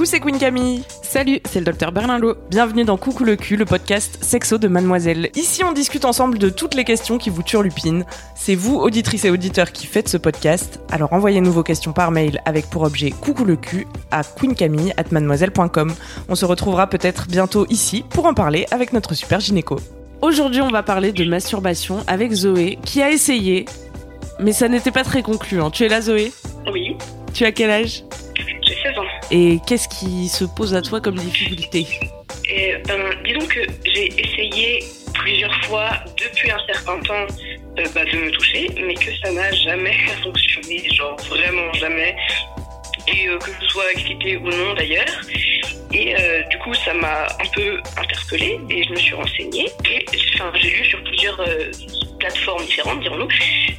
Coucou, c'est Queen Camille. Salut, c'est le docteur Berlinlot. Bienvenue dans Coucou le cul, le podcast sexo de Mademoiselle. Ici, on discute ensemble de toutes les questions qui vous turlupinent. C'est vous, auditrices et auditeurs, qui faites ce podcast. Alors envoyez-nous vos questions par mail avec pour objet Coucou le cul à queencamille@mademoiselle.com. On se retrouvera peut-être bientôt ici pour en parler avec notre super gynéco. Aujourd'hui, on va parler de masturbation avec Zoé, qui a essayé, mais ça n'était pas très concluant. Tu es là, Zoé? Oui, Tu as quel âge? J'ai 16 ans. Et qu'est-ce qui se pose à toi comme difficulté? Et ben, disons que j'ai essayé plusieurs fois depuis un certain temps euh, bah, de me toucher, mais que ça n'a jamais fonctionné, genre vraiment jamais. Et euh, que je sois excitée ou non d'ailleurs. Et euh, du coup, ça m'a un peu interpellée et je me suis renseignée. Et j'ai lu sur plusieurs plateformes différentes, dirons-nous,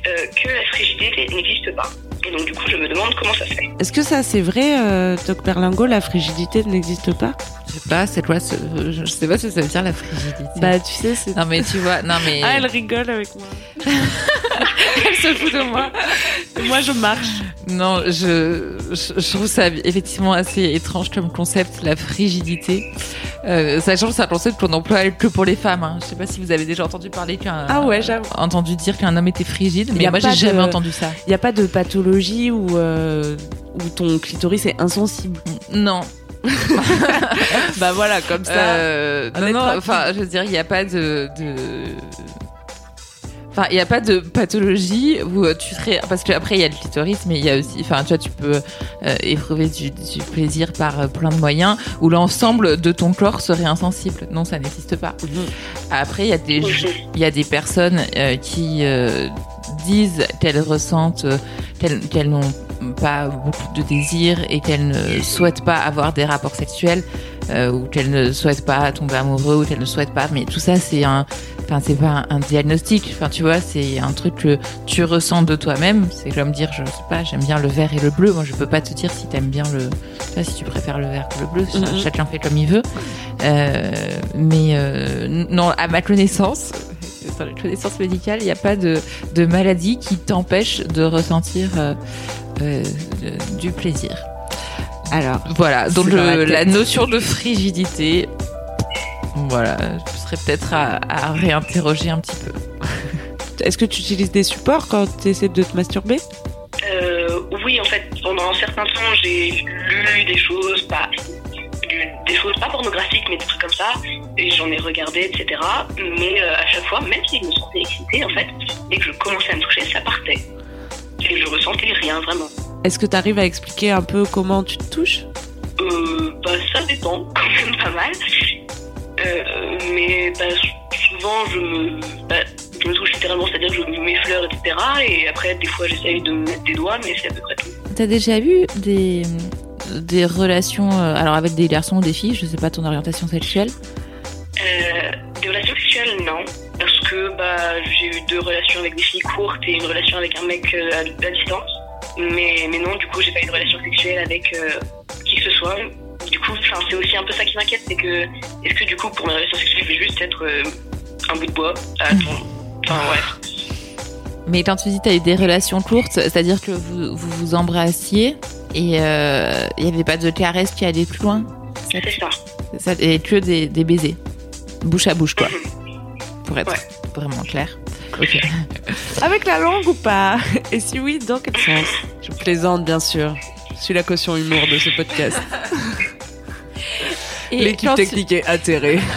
euh, que la frigidité n'existe pas. Et donc, du coup, je me demande comment ça se fait. Est-ce que ça c'est vrai, euh, Doc Berlingo, la frigidité n'existe pas? Je sais pas, c'est quoi ce... Je sais pas ce que ça veut dire la frigidité. Bah tu sais, c'est... Non mais tu vois, non mais... Ah, elle rigole avec moi. elle se fout de moi. Et moi, je marche. Non, je, je, je trouve ça effectivement assez étrange comme concept, la frigidité. Euh, sachant que c'est un concept qu'on emploie que pour les femmes. Hein. Je sais pas si vous avez déjà entendu parler qu'un... Ah ouais, j'avoue. Entendu dire qu'un homme était frigide, mais moi j'ai jamais entendu ça. Il n'y a pas de pathologie où, euh, où ton clitoris est insensible? Non. bah voilà, comme ça. Euh, on non, non, enfin, je veux dire, il n'y a pas de. de... Enfin, il n'y a pas de pathologie où euh, tu serais. Parce qu'après, il y a le clitoris, mais il y a aussi. Enfin, tu vois, tu peux euh, éprouver du, du plaisir par euh, plein de moyens où l'ensemble de ton corps serait insensible. Non, ça n'existe pas. Après, il y a des, il y a des personnes euh, qui euh, disent qu'elles ressentent, euh, qu'elles qu'elles n'ont pas beaucoup de désir et qu'elles ne souhaitent pas avoir des rapports sexuels euh, ou qu'elles ne souhaitent pas tomber amoureux ou qu'elles ne souhaitent pas. Mais tout ça, c'est un, enfin, c'est pas un, un diagnostic. Enfin, tu vois, c'est un truc que tu ressens de toi-même. C'est comme dire, je sais pas, j'aime bien le vert et le bleu. Moi, je peux pas te dire si t'aimes bien le, tu vois, si tu préfères le vert que le bleu. Mhm. Chacun fait comme il veut. Euh, mais euh, non, à ma connaissance, dans la connaissance médicale, il n'y a pas de, de maladie qui t'empêche de ressentir euh, euh, de- du plaisir. Alors, Voilà, donc la notion de frigidité, voilà, je serais peut-être à, à réinterroger un petit peu. est-ce que tu utilises des supports quand tu essaies de te masturber? Euh, oui, en fait, pendant un certain temps, j'ai lu des choses, pas des choses pas pornographiques, mais des trucs comme ça, et j'en ai regardé, etc. Mais euh, à chaque fois, même si je me sentais excitée, en fait, et que je commençais à me toucher, ça partait. Et je ressentais rien vraiment. Est-ce que tu arrives à expliquer un peu comment tu te touches? Euh, bah, ça dépend quand même pas mal. Euh, mais bah, souvent, je me, bah, je me touche littéralement, c'est-à-dire que je m'effleure, etc. Et après, des fois, j'essaye de me mettre des doigts, mais c'est à peu près tout. T'as déjà eu des, des relations, euh, alors avec des garçons ou des filles, je sais pas ton orientation sexuelle Euh, des relations sexuelles, non. Parce que bah, j'ai eu deux relations avec des filles courtes et une relation avec un mec euh, à, à distance. Mais, mais non, du coup, j'ai pas eu de relation sexuelle avec euh, qui que ce soit. Du coup, c'est aussi un peu ça qui m'inquiète, c'est que est-ce que du coup, pour mes relations sexuelles, je vais juste être euh, un bout de bois à ton- Enfin, ouais. Mais quand tu dis t'as eu des relations courtes, c'est-à-dire que vous vous, vous embrassiez et euh, il y avait pas de caresses qui allaient plus loin C'est ça. Ça, et que des, des baisers. Bouche à bouche, quoi. Pour être Ouais. vraiment clair. Ok. Avec la langue ou pas? Et si oui, dans quel sens? Je plaisante, bien sûr. Je suis la caution humour de ce podcast. Et L'équipe quand tu- technique est atterrée.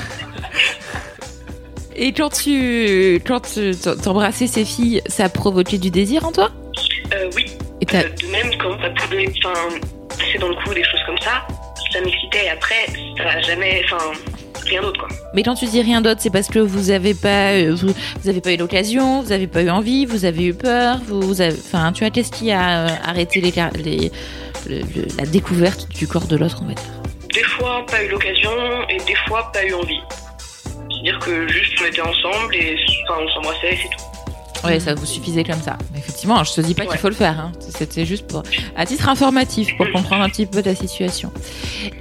Et quand tu quand tu t'embrassais ces filles, ça provoquait du désir en toi? Euh, oui. Et Euh, de même, quand ça pouvait enfin, passer dans le cou, des choses comme ça, ça m'excitait. Et après, ça a jamais. Enfin, rien d'autre quoi. Mais quand tu dis rien d'autre, c'est parce que vous avez pas, euh, vous, vous avez pas eu l'occasion, vous avez pas eu envie, vous avez eu peur, vous, vous avez, enfin, tu vois, qu'est-ce qui a euh, arrêté les, car- les- le- le- la découverte du corps de l'autre, on va dire. Des fois pas eu l'occasion et des fois pas eu envie. C'est-à-dire que juste on était ensemble et enfin, on s'embrassait et c'est tout. Ouais, ça vous suffisait comme ça. Effectivement, je te dis pas qu'il faut le faire. Hein. C'était juste pour, à titre informatif, pour comprendre un petit peu ta situation.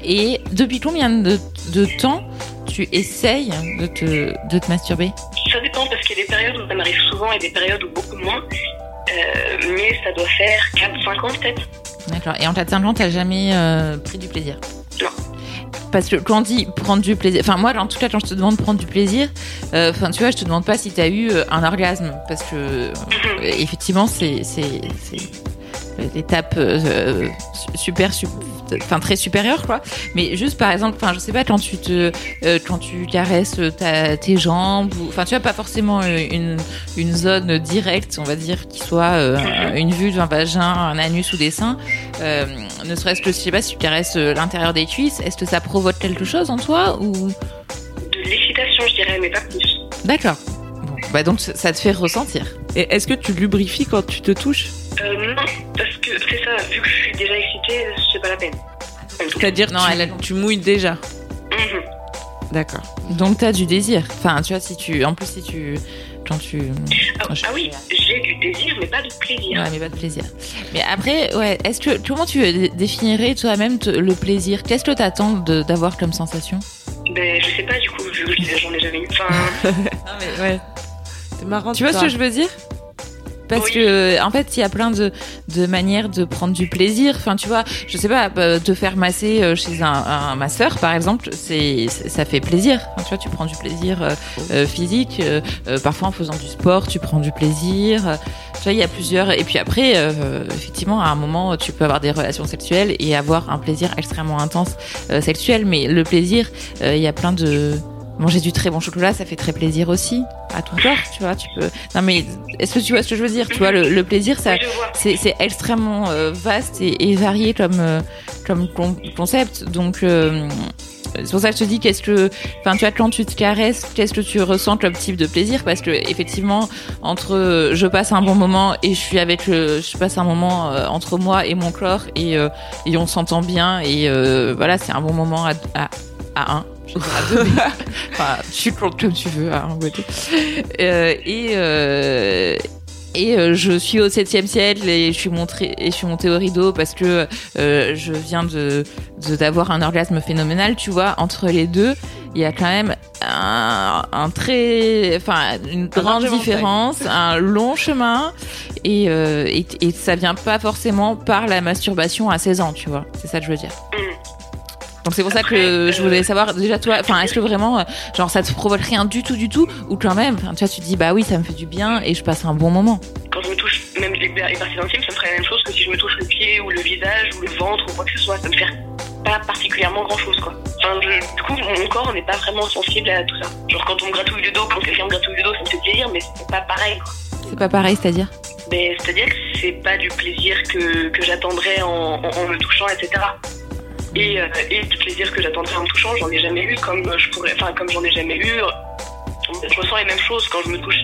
Et depuis combien de, de temps tu essayes de te, de te masturber? Ça dépend parce qu'il y a des périodes où ça m'arrive souvent et des périodes où beaucoup moins. Euh, mais ça doit faire 4-5 ans peut-être. D'accord. Et en 4-5 ans, t'as jamais euh, pris du plaisir? Non. Parce que quand on dit prendre du plaisir, enfin moi en tout cas quand je te demande de prendre du plaisir, euh, enfin tu vois je te demande pas si t'as eu euh, un orgasme parce que euh, effectivement c'est c'est c'est l'étape euh, su- super sup- enfin très supérieure quoi. Mais juste par exemple enfin je sais pas quand tu te euh, quand tu caresses ta, tes jambes enfin tu vois pas forcément euh, une une zone directe on va dire qui soit euh, une vue d'un vagin un anus ou des seins euh, ne serait-ce que je sais pas si tu caresses euh, l'intérieur des cuisses est-ce que ça provoque quelque chose en toi ou? De l'excitation, je dirais, mais pas plus. d'accord. Bon. Bah donc ça ça te fait ressentir. Et est-ce que tu lubrifies quand tu te touches? Euh, non, parce que c'est ça, vu que je suis déjà excitée, c'est pas la peine. C'est-à-dire Non, tu, elle a- tu mouilles déjà. Mhm. D'accord. donc t'as du désir enfin tu vois si tu en plus si tu quand tu Ah, Quand je- ah oui, j'ai du désir, mais pas de plaisir. Ouais, mais pas de plaisir. Mais après, ouais, est-ce que comment tu dé- définirais toi-même le plaisir? Qu'est-ce que t'attends d'avoir comme sensation? Ben, je sais pas, du coup, vu que j'en ai jamais eu. Enfin, Ouais. C'est marrant. Tu vois ce que je veux dire? Parce Oui. que en fait, il y a plein de, de manières de prendre du plaisir. Enfin, tu vois, je sais pas, euh, te faire masser euh, chez un, un masseur, par exemple, c'est ça fait plaisir. Enfin, tu vois, tu prends du plaisir euh, euh, physique. euh, euh, parfois, en faisant du sport, tu prends du plaisir. Euh, Tu vois, il y a plusieurs. Et puis après, euh, effectivement, à un moment, tu peux avoir des relations sexuelles et avoir un plaisir extrêmement intense euh, sexuel. Mais le plaisir, euh, il y a plein de Manger du très bon chocolat, ça fait très plaisir aussi à ton corps, tu vois. Tu peux. Non mais est-ce que tu vois ce que je veux dire Tu vois, le, le plaisir, ça, oui, c'est c'est extrêmement euh, vaste et, et varié comme euh, comme con- concept. Donc euh, c'est pour ça que je te dis qu'est-ce que, enfin tu vois quand tu te caresses, qu'est-ce que tu ressens comme type de plaisir? Parce que effectivement entre je passe un bon moment et je suis avec le, je passe un moment euh, entre moi et mon corps et euh, et on s'entend bien et euh, voilà c'est un bon moment à à, à un. Enfin, tu comptes comme tu veux, à deux. Euh, et euh, et euh, je suis au septième ciel et je suis montré et je suis montée au rideau parce que je viens de d'avoir un orgasme phénoménal tu vois entre les deux il y a quand même un, un très enfin une grande différence un long chemin et, euh, et et ça vient pas forcément par la masturbation à 16 ans tu vois c'est ça que je veux dire Mhm. Donc c'est pour ça que je voulais savoir déjà toi enfin est-ce que vraiment euh, genre ça te provoque rien du tout du tout ou quand même tu vois tu te dis bah oui ça me fait du bien et je passe un bon moment Quand je me touche, même les, les parties intimes, ça me ferait la même chose que si je me touche le pied ou le visage ou le ventre ou quoi que ce soit. Ça me fait pas particulièrement grand chose, quoi. Enfin, je- du coup, mon corps n'est pas vraiment sensible à tout ça. Genre, quand on me gratouille le dos, quand quelqu'un me gratouille le dos, ça me fait plaisir, mais c'est pas pareil, quoi. c'est pas pareil c'est à dire Mais c'est-à-dire que c'est pas du plaisir que, que j'attendrais en, en, en me touchant, etc. Et, euh, et du plaisir que j'attendrais en me touchant, j'en ai jamais eu, comme je pourrais, enfin comme j'en ai jamais eu. Je ressens les mêmes choses quand je me touche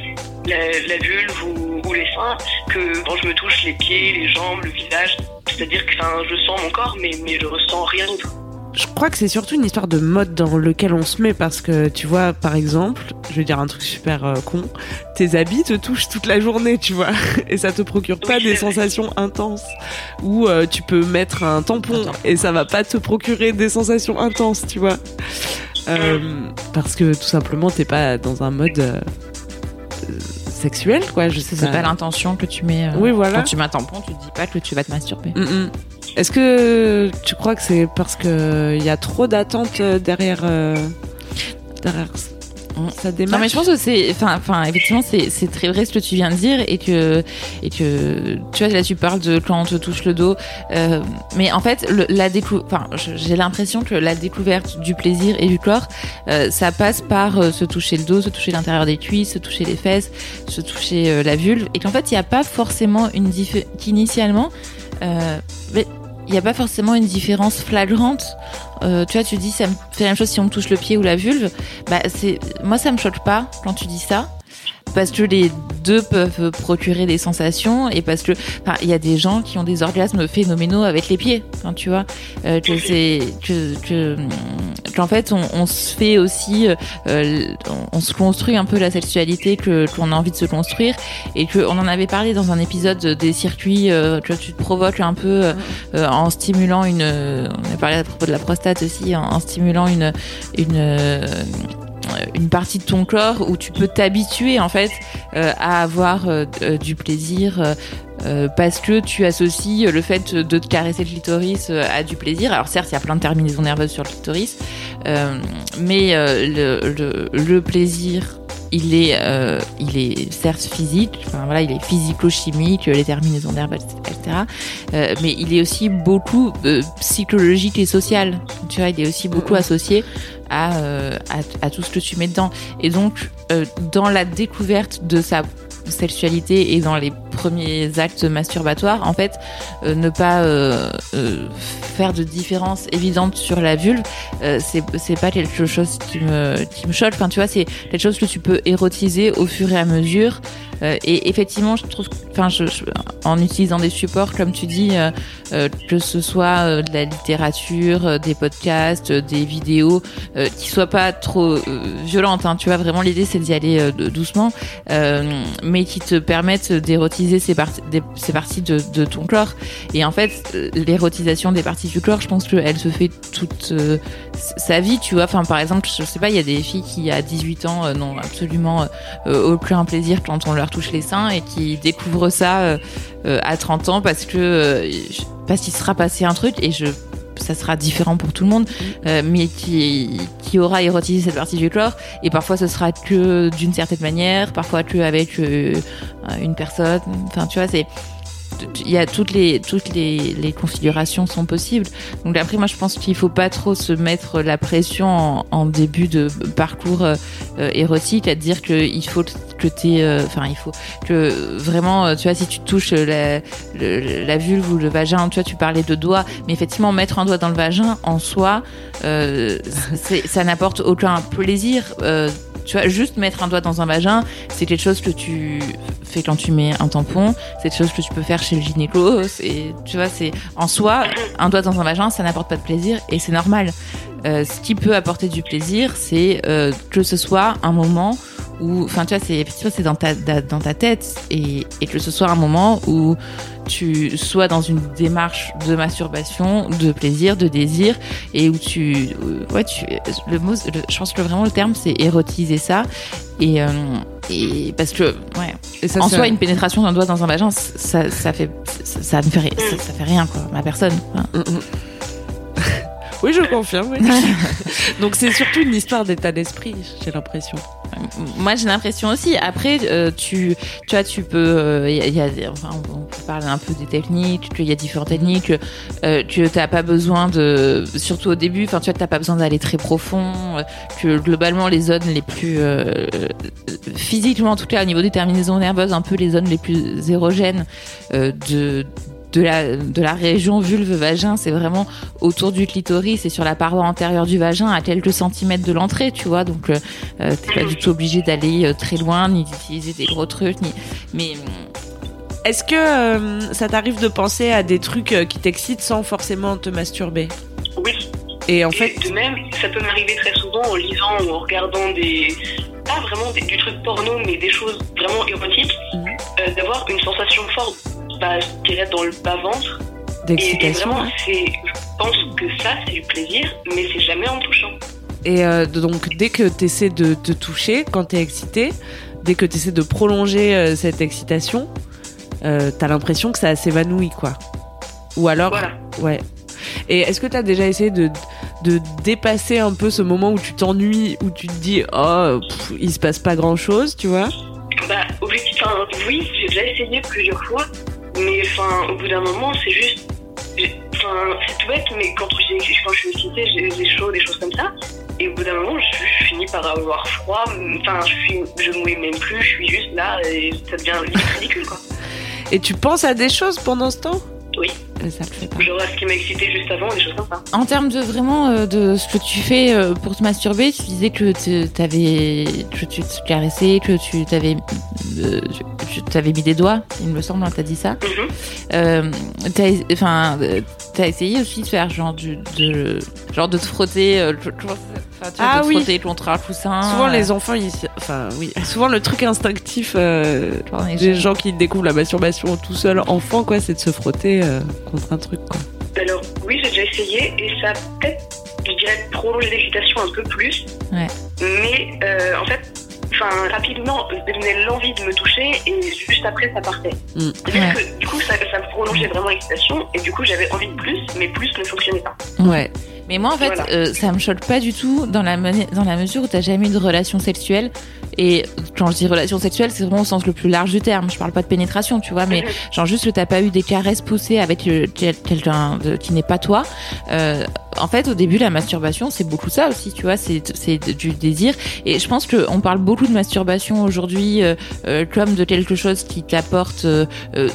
la, la vulve ou, les seins que quand je me touche les pieds, les jambes, le visage. C'est-à-dire que je sens mon corps, mais, mais je ressens rien d'autre. Je crois que c'est surtout une histoire de mode dans lequel on se met parce que tu vois, par exemple, je vais dire un truc super euh, con, tes habits te touchent toute la journée, tu vois, et ça te procure pas Oui, des sensations intenses. Ou euh, tu peux mettre un tampon Attends. et ça va pas te procurer des sensations intenses, tu vois. Euh, parce que tout simplement, t'es pas dans un mode sexuel, quoi. Je sais C'est pas l'intention que tu mets. Oui, voilà. Quand tu mets un tampon, tu te dis pas que tu vas te masturber. Mm, mm. Est-ce que tu crois que c'est parce que il y a trop d'attentes euh, derrière euh, derrière sa démarche Non mais je pense que c'est, enfin, enfin, effectivement, c'est, c'est très vrai ce que tu viens de dire et que, et que, tu vois, là tu parles de quand on te touche le dos, euh, mais en fait, le, la enfin, j'ai l'impression que la découverte du plaisir et du corps, euh, ça passe par euh, se toucher le dos, se toucher l'intérieur des cuisses, se toucher les fesses, se toucher euh, la vulve, et qu'en fait, il n'y a pas forcément une différence, qu'initialement, euh, mais il n'y a pas forcément une différence flagrante euh, tu vois, tu dis ça me fait la même chose si on me touche le pied ou la vulve. Bah, c'est, moi, ça me choque pas quand tu dis ça parce que les deux peuvent procurer des sensations et parce que il y a des gens qui ont des orgasmes phénoménaux avec les pieds hein, tu vois euh, que c'est que, que qu'en fait on, on, se fait aussi euh, on, se construit un peu la sexualité que qu'on a envie de se construire et que on en avait parlé dans un épisode des circuits euh, que tu te provoques un peu euh, en stimulant une on a parlé à propos de la prostate aussi en, en stimulant une une une partie de ton corps où tu peux t'habituer en fait euh, à avoir euh, euh, du plaisir parce que tu associes le fait de te caresser le clitoris à du plaisir. Alors certes, il y a plein de terminaisons nerveuses sur le clitoris, mais le, le, plaisir il est, il est certes physique, enfin voilà, il est physico-chimique, les terminaisons nerveuses, etc. mais il est aussi beaucoup psychologique et social. Tu vois, il est aussi beaucoup associé euh, à, à, tout ce que tu mets dedans. Et donc, euh, dans la découverte de sa sexualité et dans les premiers actes masturbatoires, en fait, euh, ne pas faire de différence évidente sur la vulve, c'est c'est pas quelque chose qui me qui me choque. Enfin, tu vois, c'est quelque chose que tu peux érotiser au fur et à mesure. Euh, et effectivement, je trouve, en utilisant des supports, comme tu dis, euh, euh, que ce soit de la littérature, des podcasts, des vidéos, qui soient pas trop violentes. Hein, tu vois, vraiment l'idée c'est d'y aller doucement, mais qui te permettent d'érotiser ces, parties, de, ton corps. Et en fait, l'érotisation des parties du corps, je pense qu'elle se fait toute sa vie. Tu vois, enfin, par exemple, je sais pas, il y a des filles qui à 18 ans n'ont absolument aucun plaisir quand on leur touche les seins et qui découvre ça euh, euh, à 30 ans parce que euh, parce qu'il sera passé un truc et je ça sera différent pour tout le monde, mais qui, qui aura érotisé cette partie du corps. Et parfois, ce sera que d'une certaine manière, parfois que avec une personne. Enfin, tu vois, c'est il y a toutes les toutes les, les, configurations sont possibles. Donc après moi je pense qu'il faut pas trop se mettre la pression en, début de parcours euh, érotique à dire que il faut que tu euh, enfin il faut que vraiment euh, tu vois si tu touches la, la vulve ou le vagin, tu vois tu parlais de doigts, mais effectivement mettre un doigt dans le vagin en soi ça n'apporte aucun plaisir tu vois, juste mettre un doigt dans un vagin, c'est quelque chose que tu fais quand tu mets un tampon, c'est quelque chose que tu peux faire chez le gynéco, et tu vois, c'est en soi, un doigt dans un vagin, ça n'apporte pas de plaisir et c'est normal. Euh, ce qui peut apporter du plaisir, c'est euh, que ce soit un moment où, enfin, tu vois, c'est c'est dans ta dans ta tête et, et que ce soit un moment où tu sois dans une démarche de masturbation, de plaisir, de désir, et où tu, euh, ouais, tu, le mot, je pense que vraiment le terme c'est érotiser ça, et, euh, et parce que, ouais, et ça, en soi une pénétration d'un doigt dans un vagin, ça, ça fait, ça, ça ne fait, ça, ça, fait rien quoi, ma personne. Mm, mm. Oui, je confirme. Oui. Donc c'est surtout une histoire d'état d'esprit, j'ai l'impression. Moi, j'ai l'impression aussi. Après, euh, tu, tu vois, tu peux, euh, y, a, enfin, on peut parler un peu des techniques. Il y a différentes techniques. Euh, tu n'as pas besoin de, surtout au début, tu vois, t'as pas besoin d'aller très profond. Euh, que globalement, les zones les plus physiquement, en tout cas, au niveau des terminaisons nerveuses, un peu les zones les plus érogènes de de la, de la région vulve-vagin, c'est vraiment autour du clitoris et sur la paroi antérieure du vagin à quelques centimètres de l'entrée, tu vois. Donc, euh, euh t'es pas du tout obligé d'aller euh, très loin, ni d'utiliser des gros trucs, ni. Mais. Est-ce que euh, ça t'arrive de penser à des trucs qui t'excitent sans forcément te masturber? Oui. Et en fait. de même, ça peut m'arriver très souvent en lisant ou en regardant des. Pas vraiment du truc porno, mais des choses vraiment érotiques, mhm. d'avoir une sensation forte bah, je dirais dans le bas-ventre. D'excitation. Et, je pense que ça, c'est du plaisir, mais c'est jamais en touchant. Et euh, donc, dès que tu essaies de te toucher, quand tu es excité, dès que tu essaies de prolonger euh, cette excitation, euh, tu as l'impression que ça s'évanouit, quoi. Ou alors. Voilà. Ouais. Et est-ce que tu as déjà essayé de, de dépasser un peu ce moment où tu t'ennuies, où tu te dis, oh, il se passe pas grand chose, tu vois? Oui, j'ai déjà essayé plusieurs fois. Mais enfin, au bout d'un moment, c'est juste. Enfin, c'est tout bête, mais quand, quand je suis excitée, j'ai des chaud, des choses comme ça. Et au bout d'un moment, je, finis par avoir froid. Enfin, je, suis, je mouille même plus, je suis juste là et ça devient ridicule, quoi. Et tu penses à des choses pendant ce temps? Oui. Ça le fait pas. Genre ce qui m'a excité juste avant, des choses comme ça. En termes de vraiment euh, de ce que tu fais euh, pour te masturber, tu disais que tu t'avais, que tu te caressais, que tu t'avais, euh, tu t'avais mis des doigts, il me semble, hein, t'as dit ça. Mhm. Euh, t'as, enfin, euh, t'as essayé aussi de faire genre du, de, genre de te frotter, euh, enfin, tu vois, Ah te oui. frotter contre un coussin. Souvent, euh, les enfants, ils... enfin, oui. Souvent, le truc instinctif euh, des gens- gens qui découvrent la masturbation tout seul enfant, quoi, c'est de se frotter euh, contre un truc, quoi. Alors, oui, j'ai déjà essayé et ça peut-être, je dirais, prolongé l'excitation un peu plus. Ouais. Mais euh, en fait, enfin, rapidement, venait l'envie de me toucher et juste après, ça partait. Mm. C'est-à-dire Ouais. que du coup, ça, ça me prolongeait vraiment l'excitation et du coup, j'avais envie de plus, mais plus ne fonctionnait pas. Ouais. Mais moi, en fait, Voilà. euh, ça me choque pas du tout dans la, dans la mesure où t'as jamais eu de relation sexuelle. Et quand je dis relation sexuelle, c'est vraiment au sens le plus large du terme. Je parle pas de pénétration, tu vois, mais Mhm. genre juste que t'as pas eu des caresses poussées avec quel- quelqu'un qui n'est pas toi. Euh, en fait, au début, la masturbation, c'est beaucoup ça aussi, tu vois, c'est du désir. Et je pense qu'on parle beaucoup de masturbation aujourd'hui euh, euh, comme de quelque chose qui t'apporte euh,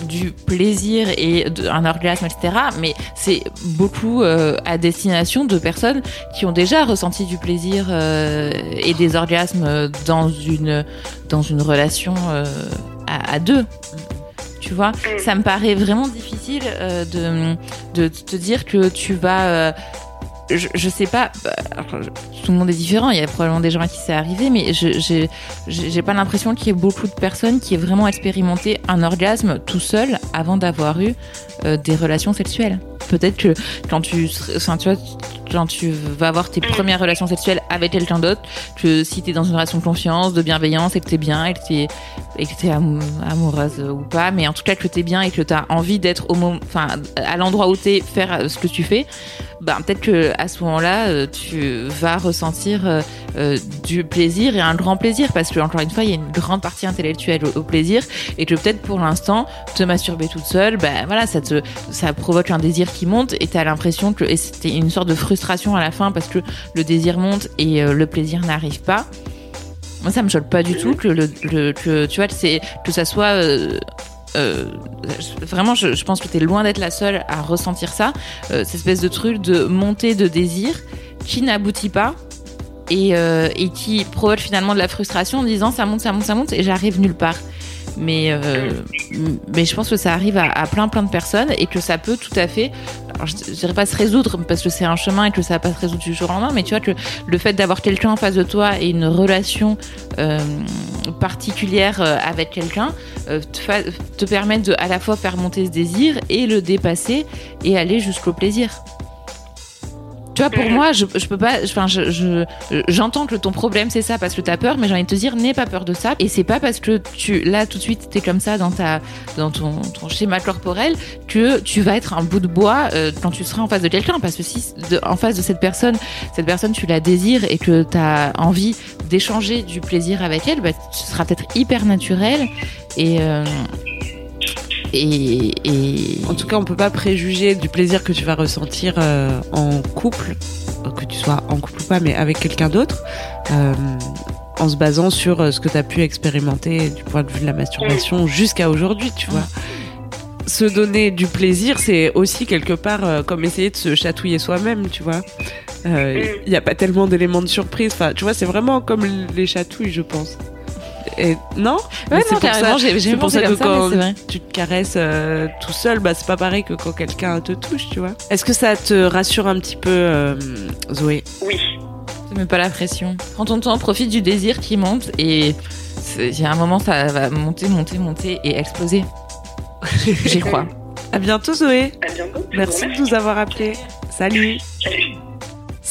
du plaisir et un orgasme, etc. Mais c'est beaucoup à destination de personnes qui ont déjà ressenti du plaisir et des orgasmes dans une dans une relation à, deux. Tu vois, ça me paraît vraiment difficile de de te dire que tu vas je, sais pas, bah, tout le monde est différent, il y a probablement des gens à qui c'est arrivé, mais je- j'ai pas l'impression qu'il y ait beaucoup de personnes qui aient vraiment expérimenté un orgasme tout seul avant d'avoir eu euh, des relations sexuelles. Peut-être que quand tu, tu vois, quand tu vas avoir tes premières relations sexuelles avec quelqu'un d'autre, que si t'es dans une relation de confiance, de bienveillance, et que t'es bien, et que t'es et que t'es amou- amoureuse ou pas, mais en tout cas que t'es bien et que t'as envie d'être au enfin, à l'endroit où t'es, faire euh, ce que tu fais, ben peut-être que à ce moment-là, euh, tu vas ressentir euh, du plaisir et un grand plaisir, parce que encore une fois, il y a une grande partie intellectuelle au, plaisir, et que peut-être pour l'instant, te masturber toute seule, ben voilà, ça te, ça provoque un désir qui monte, et t'as l'impression que, c'était une sorte de frustration à la fin parce que le désir monte et le plaisir n'arrive pas. Moi, ça me choque pas du tout que le, le- que tu vois que ça soit euh, euh, vraiment, je, je pense que tu es loin d'être la seule à ressentir ça, euh, cette espèce de truc de montée de désir qui n'aboutit pas et, et qui provoque finalement de la frustration en disant ça monte, ça monte, ça monte et j'arrive nulle part. Mais, mais je pense que ça arrive à, à plein plein de personnes et que ça peut tout à fait, je, je dirais pas se résoudre parce que c'est un chemin et que ça va pas se résoudre du jour au lendemain, mais tu vois que le fait d'avoir quelqu'un en face de toi et une relation euh, particulière euh, avec quelqu'un euh, te, permettent de à la fois faire monter ce désir et le dépasser et aller jusqu'au plaisir. Tu vois, pour moi, je, je peux pas. Enfin, je, je- j'entends que ton problème c'est ça parce que t'as peur, mais j'ai envie de te dire, n'aie pas peur de ça. Et c'est pas parce que tu là tout de suite t'es comme ça dans ta dans ton, ton schéma corporel que tu vas être un bout de bois euh, quand tu seras en face de quelqu'un. Parce que si de- en face de cette personne, cette personne tu la désires et que t'as envie d'échanger du plaisir avec elle, bah, ce sera peut-être hyper naturel et euh, et, En tout cas, on peut pas préjuger du plaisir que tu vas ressentir euh, en couple, que tu sois en couple ou pas, mais avec quelqu'un d'autre, euh, en se basant sur euh, ce que tu as pu expérimenter du point de vue de la masturbation jusqu'à aujourd'hui, tu vois. Se donner du plaisir, c'est aussi quelque part comme essayer de se chatouiller soi-même, tu vois. Il n'y a pas tellement d'éléments de surprise. Enfin, tu vois, c'est vraiment comme les chatouilles, je pense. Et non Ouais, c'est non, pour ça- c'est pour ça que ça, quand tu te caresses euh, tout seul, bah c'est pas pareil que quand quelqu'un te touche, tu vois. Est-ce que ça te rassure un petit peu, euh, Zoé? Oui. te mets pas la pression. Prends ton temps, profite du désir qui monte et c'est- il y a un moment ça va monter, monter, monter et exploser. J'y crois. À bientôt, Zoé. À bientôt. Merci de nous avoir appelés. Salut. Salut.